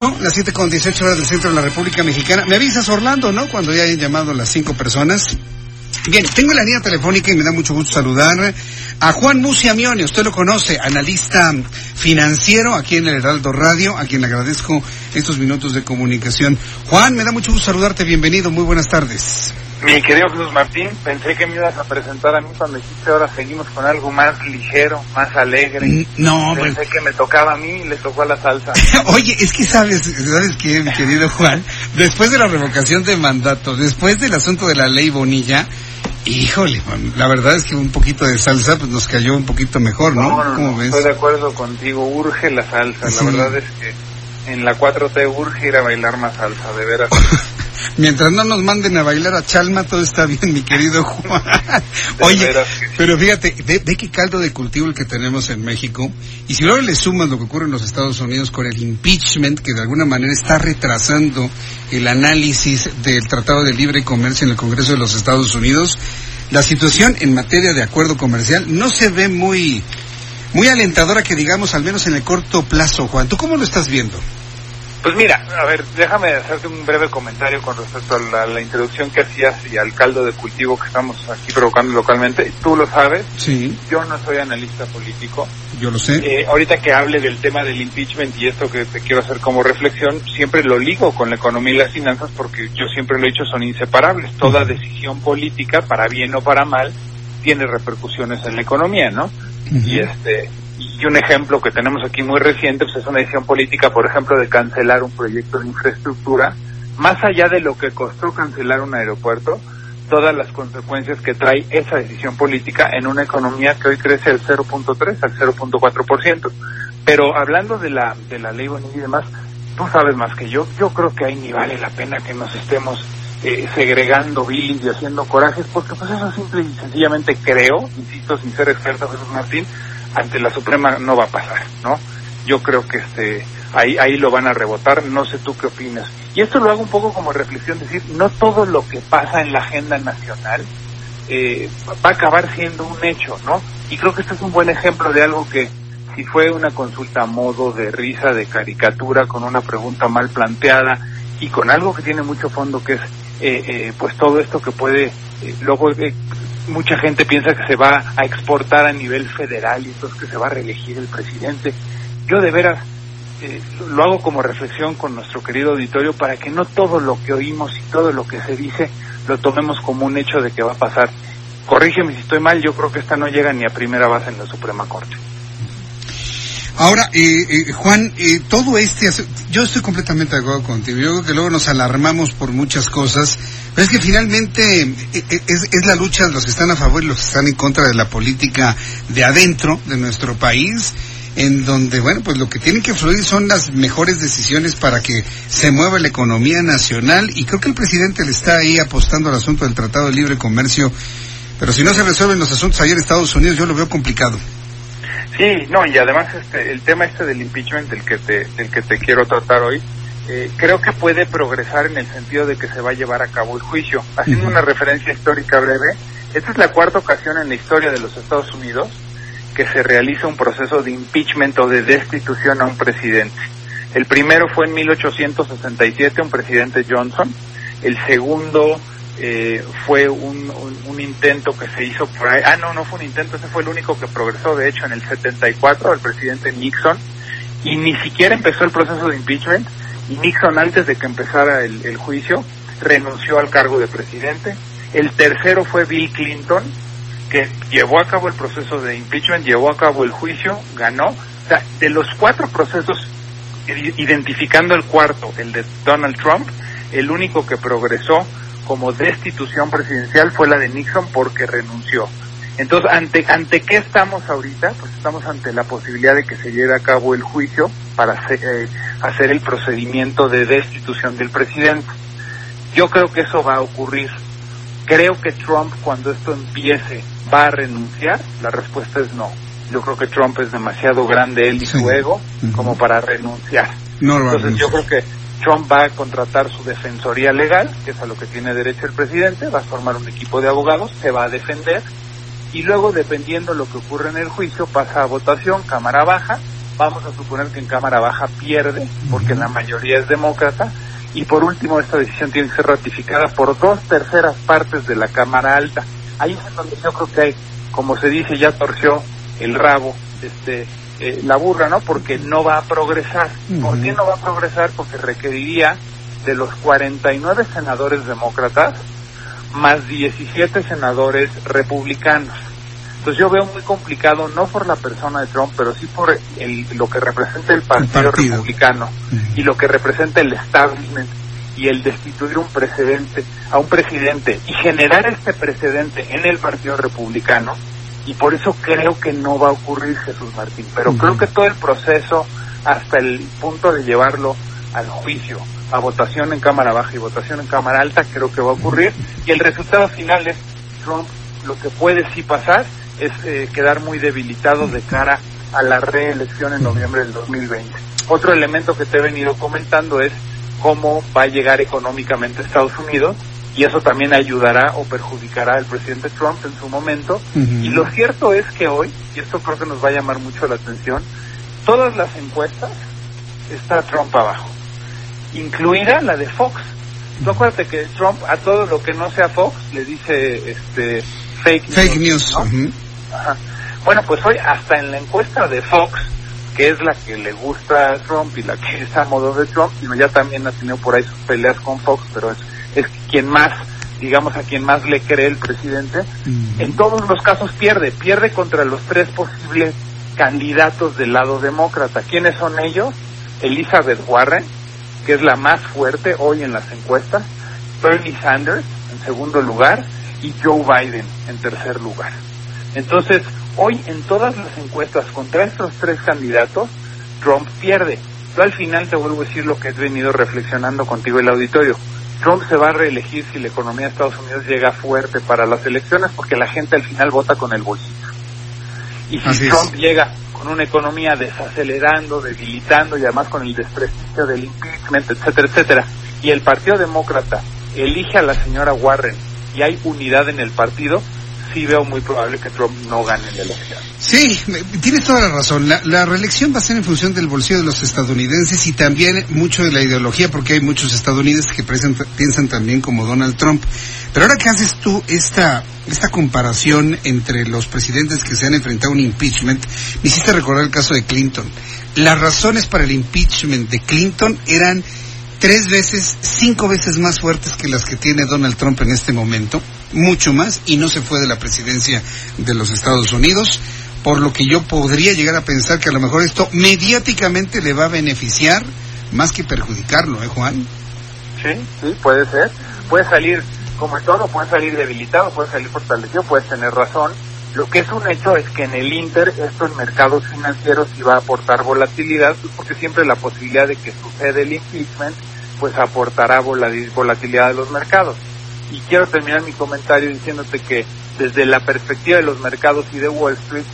Las 7 con 18 horas del centro de la República Mexicana. Me avisas, Orlando, ¿no? Cuando ya hayan llamado las cinco personas. Bien, tengo la línea telefónica y me da mucho gusto saludar a Juan Muciamione. Usted lo conoce, analista financiero aquí en el Heraldo Radio, a quien le agradezco estos minutos de comunicación. Juan, me da mucho gusto saludarte. Bienvenido. Muy buenas tardes. Mi querido Jesús Martín, pensé que me ibas a presentar a mí cuando dijiste ahora seguimos con algo más ligero, más alegre. Mm, No, Pensé que me tocaba a mí y le tocó a la salsa. Oye, es que sabes, sabes qué, mi querido Juan, después de la revocación de mandato, después del asunto de la ley Bonilla, híjole, la verdad es que un poquito de salsa pues nos cayó un poquito mejor, ¿no? No, no, ¿Cómo no, ves? estoy de acuerdo contigo, urge la salsa. Sí. La verdad es que en la 4T urge ir a bailar más salsa, de veras. Mientras no nos manden a bailar a Chalma, todo está bien, mi querido Juan. Oye, pero fíjate, ve, ve qué caldo de cultivo el que tenemos en México. Y si luego le sumas lo que ocurre en los Estados Unidos con el impeachment, que de alguna manera está retrasando el análisis del Tratado de Libre Comercio en el Congreso de los Estados Unidos, la situación en materia de acuerdo comercial no se ve muy, muy alentadora que digamos, al menos en el corto plazo, Juan. ¿Tú cómo lo estás viendo? Pues mira, a ver, déjame hacerte un breve comentario con respecto a la, la introducción que hacías y al caldo de cultivo que estamos aquí provocando localmente. Tú lo sabes, Sí, yo no soy analista político. yo lo sé. Eh, ahorita que hable del tema del impeachment y esto que te quiero hacer como reflexión, siempre lo ligo con la economía y las finanzas porque yo siempre lo he dicho, son inseparables. Toda decisión política, para bien o para mal, tiene repercusiones en la economía, ¿no? Y este y un ejemplo que tenemos aquí muy reciente pues es una decisión política, por ejemplo, de cancelar un proyecto de infraestructura, más allá de lo que costó cancelar un aeropuerto, todas las consecuencias que trae esa decisión política en una economía que hoy crece al 0.3, al 0.4%. Pero hablando de la de la ley Bonilla y demás, tú sabes más que yo, yo creo que ahí ni vale la pena que nos estemos eh, segregando billings y haciendo corajes, porque pues eso simple y sencillamente creo, insisto, sin ser experto Jesús Martín, ante la Suprema no va a pasar, ¿no? Yo creo que este ahí ahí lo van a rebotar, no sé tú qué opinas. Y esto lo hago un poco como reflexión, decir, no todo lo que pasa en la agenda nacional eh, va a acabar siendo un hecho, ¿no? Y creo que este es un buen ejemplo de algo que si fue una consulta a modo de risa, de caricatura, con una pregunta mal planteada y con algo que tiene mucho fondo, que es eh, eh, pues todo esto que puede, eh, luego eh, mucha gente piensa que se va a exportar a nivel federal y entonces que se va a reelegir el presidente. Yo de veras eh, lo hago como reflexión con nuestro querido auditorio para que no todo lo que oímos y todo lo que se dice lo tomemos como un hecho de que va a pasar. Corrígeme si estoy mal, yo creo que esta no llega ni a primera base en la Suprema Corte. Ahora, eh, eh, Juan, eh, todo este, yo estoy completamente de acuerdo contigo. Yo creo que luego nos alarmamos por muchas cosas, pero es que finalmente eh, eh, es, es la lucha de los que están a favor y los que están en contra de la política de adentro de nuestro país, en donde, bueno, pues lo que tienen que fluir son las mejores decisiones para que se mueva la economía nacional y creo que el presidente le está ahí apostando al asunto del Tratado de Libre Comercio, pero si no se resuelven los asuntos allá en Estados Unidos, yo lo veo complicado. Sí, no, y además este, el tema este del impeachment del que te, del que te quiero tratar hoy, eh, creo que puede progresar en el sentido de que se va a llevar a cabo el juicio. Haciendo una referencia histórica breve, esta es la cuarta ocasión en la historia de los Estados Unidos que se realiza un proceso de impeachment o de destitución a un presidente. El primero fue en 1867, un presidente Johnson. El segundo eh, fue un, un, un intento que se hizo por ahí. Ah, no, no fue un intento, ese fue el único que progresó, de hecho, en el 74, el presidente Nixon. Y ni siquiera empezó el proceso de impeachment. Y Nixon, antes de que empezara el, el juicio, renunció al cargo de presidente. El tercero fue Bill Clinton, que llevó a cabo el proceso de impeachment, llevó a cabo el juicio, ganó. O sea, de los cuatro procesos, identificando el cuarto, el de Donald Trump, el único que progresó como destitución presidencial fue la de Nixon porque renunció. Entonces, ¿ante, ¿ante qué estamos ahorita? Pues estamos ante la posibilidad de que se lleve a cabo el juicio para hacer, eh, hacer el procedimiento de destitución del presidente. Yo creo que eso va a ocurrir. Creo que Trump, cuando esto empiece, va a renunciar. La respuesta es no. Yo creo que Trump es demasiado grande él y Sí. su ego como para renunciar. No Entonces yo creo que Trump va a contratar su defensoría legal, que es a lo que tiene derecho el presidente, va a formar un equipo de abogados, se va a defender y luego dependiendo lo que ocurre en el juicio pasa a votación, Cámara Baja, vamos a suponer que en Cámara Baja pierde porque la mayoría es demócrata y por último esta decisión tiene que ser ratificada por dos terceras partes de la Cámara Alta. Ahí es donde yo creo que hay, como se dice, ya torció el rabo, este, eh, la burra, ¿no? Porque no va a progresar. ¿Por qué no va a progresar? Porque requeriría de los 49 senadores demócratas más 17 senadores republicanos. Entonces yo veo muy complicado, no por la persona de Trump, pero sí por el, lo que representa el Partido, partido. Republicano y lo que representa el establishment y el destituir un precedente a un presidente y generar este precedente en el Partido Republicano y por eso creo que no va a ocurrir Jesús Martín, pero creo que todo el proceso hasta el punto de llevarlo al juicio, a votación en Cámara Baja y votación en Cámara Alta, creo que va a ocurrir y el resultado final es Trump lo que puede sí pasar es eh, quedar muy debilitado de cara a la reelección en noviembre del 2020. Otro elemento que te he venido comentando es cómo va a llegar económicamente a Estados Unidos y eso también ayudará o perjudicará al presidente Trump en su momento. Y lo cierto es que hoy, y esto creo que nos va a llamar mucho la atención, todas las encuestas está Trump abajo, incluida la de Fox. Tú acuérdate que Trump a todo lo que no sea Fox le dice este fake news. Fake news. ¿no? ujú. Ajá. Bueno, pues hoy hasta en la encuesta de Fox, que es la que le gusta a Trump y la que es a modo de Trump, y ya también ha tenido por ahí sus peleas con Fox, pero es, es quien más, digamos, a quien más le cree el presidente, en todos los casos pierde, pierde contra los tres posibles candidatos del lado demócrata. ¿Quiénes son ellos? Elizabeth Warren, que es la más fuerte hoy en las encuestas, Bernie Sanders en segundo lugar y Joe Biden en tercer lugar. Entonces, hoy en todas las encuestas contra estos tres candidatos, Trump pierde. Yo al final te vuelvo a decir lo que he venido reflexionando contigo el auditorio. Trump se va a reelegir si la economía de Estados Unidos llega fuerte para las elecciones porque la gente al final vota con el bolsillo. Y si Así es. Trump llega con una economía desacelerando, debilitando y además con el desprestigio del impeachment, etcétera, etcétera, y el Partido Demócrata elige a la señora Warren y hay unidad en el partido, sí veo muy probable que Trump no gane la elección. Sí, tienes toda la razón. La, la reelección va a ser en función del bolsillo de los estadounidenses y también mucho de la ideología, porque hay muchos estadounidenses que piensan también como Donald Trump. Pero ahora que haces tú esta, esta comparación entre los presidentes que se han enfrentado a un impeachment, me hiciste recordar el caso de Clinton. Las razones para el impeachment de Clinton eran tres veces, cinco veces más fuertes que las que tiene Donald Trump en este momento, mucho más, y no se fue de la presidencia de los Estados Unidos, por lo que yo podría llegar a pensar que a lo mejor esto mediáticamente le va a beneficiar más que perjudicarlo, ¿eh, Juan? Sí, sí, puede ser. Puede salir, como en todo, puede salir debilitado, puede salir fortalecido, puedes tener razón. Lo que es un hecho es que en el Inter, esto en mercados financieros va a aportar volatilidad, pues, porque siempre la posibilidad de que suceda el impeachment, pues aportará vola- volatilidad de los mercados. Y quiero terminar mi comentario diciéndote que desde la perspectiva de los mercados y de Wall Street,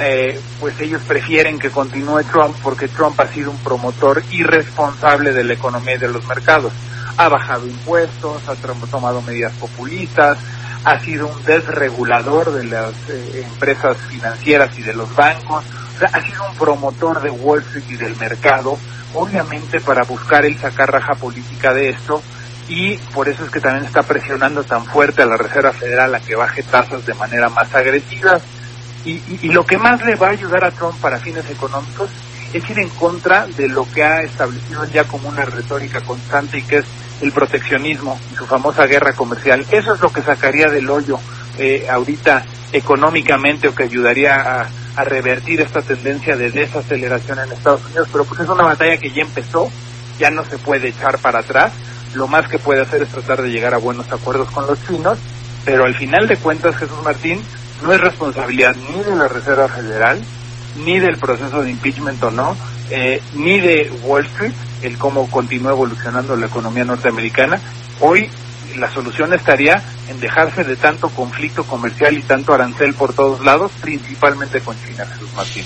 eh, pues ellos prefieren que continúe Trump porque Trump ha sido un promotor irresponsable de la economía y de los mercados. Ha bajado impuestos, ha tomado medidas populistas, ha sido un desregulador de las eh, empresas financieras y de los bancos, o sea, ha sido un promotor de Wall Street y del mercado, obviamente para buscar el sacar raja política de esto y por eso es que también está presionando tan fuerte a la Reserva Federal a que baje tasas de manera más agresiva. Y, y- lo que más le va a ayudar a Trump para fines económicos es ir en contra de lo que ha establecido ya como una retórica constante y que es el proteccionismo y su famosa guerra comercial. Eso es lo que sacaría del hoyo eh, ahorita económicamente o que ayudaría a revertir esta tendencia de desaceleración en Estados Unidos. Pero pues es una batalla que ya empezó, ya no se puede echar para atrás. Lo más que puede hacer es tratar de llegar a buenos acuerdos con los chinos, pero al final de cuentas, Jesús Martín, no es responsabilidad ni de la Reserva Federal, ni del proceso de impeachment o no, eh, ni de Wall Street, el cómo continúa evolucionando la economía norteamericana. Hoy la solución estaría en dejarse de tanto conflicto comercial y tanto arancel por todos lados, principalmente con China, Jesús Martín.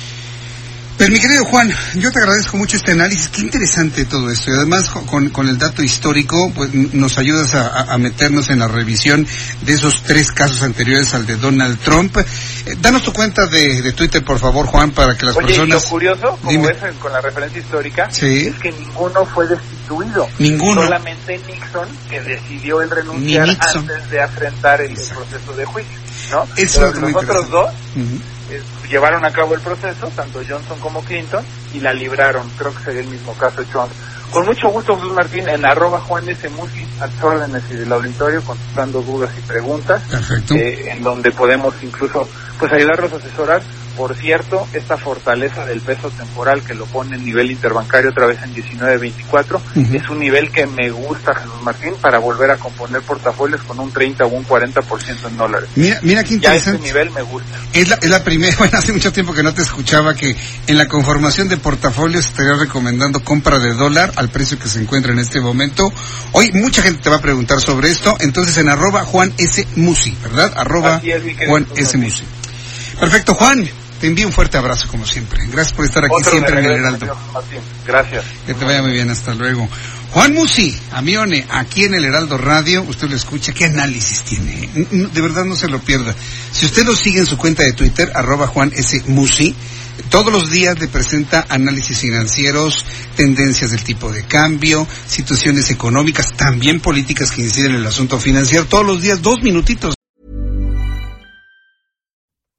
Pero mi querido Juan, yo te agradezco mucho este análisis, qué interesante todo esto. Y además con, con el dato histórico, pues nos ayudas a, a, meternos en la revisión de esos tres casos anteriores al de Donald Trump. Eh, danos tu cuenta de, de, Twitter, por favor, Juan, para que las Oye, personas... Lo curioso, como Dime. ves con la referencia histórica, Sí. es que ninguno fue Ninguno. Solamente Nixon, que decidió el renunciar antes de afrontar el, el proceso de juicio. ¿no? Eso es muy los otros dos Ujú. eh, llevaron a cabo el proceso, tanto Johnson como Clinton, y la libraron. Creo que sería el mismo caso de Trump. Con mucho gusto, Jesús Martín, en arroba Juan S. Musi, a tus órdenes y del auditorio, contestando dudas y preguntas, Perfecto. eh, en donde podemos incluso pues ayudarlos a asesorar. Por cierto, esta fortaleza del peso temporal que lo pone en nivel interbancario otra vez en 19.24 Ujú. es un nivel que me gusta, Jesús Martín, para volver a componer portafolios con un 30 o un 40% en dólares. Mira, mira qué Ya este interesante. nivel me gusta. Es la, es la primera, bueno, hace mucho tiempo que no te escuchaba que en la conformación de portafolios estaría recomendando compra de dólar al precio que se encuentra en este momento. Hoy mucha gente te va a preguntar sobre esto, entonces en arroba Juan S. Musi, ¿verdad? Arroba es, Juan S. Musi. Perfecto, Juan, te envío un fuerte abrazo como siempre. Gracias por estar aquí Otro siempre en el Heraldo. Gracias. Que te vaya muy bien, hasta luego. Juan Musi, Amione, aquí en el Heraldo Radio, usted lo escucha, qué análisis tiene, de verdad no se lo pierda. Si usted lo sigue en su cuenta de Twitter, arroba Juan S. Musi, todos los días le presenta análisis financieros, tendencias del tipo de cambio, situaciones económicas, también políticas que inciden en el asunto financiero, todos los días, dos minutitos.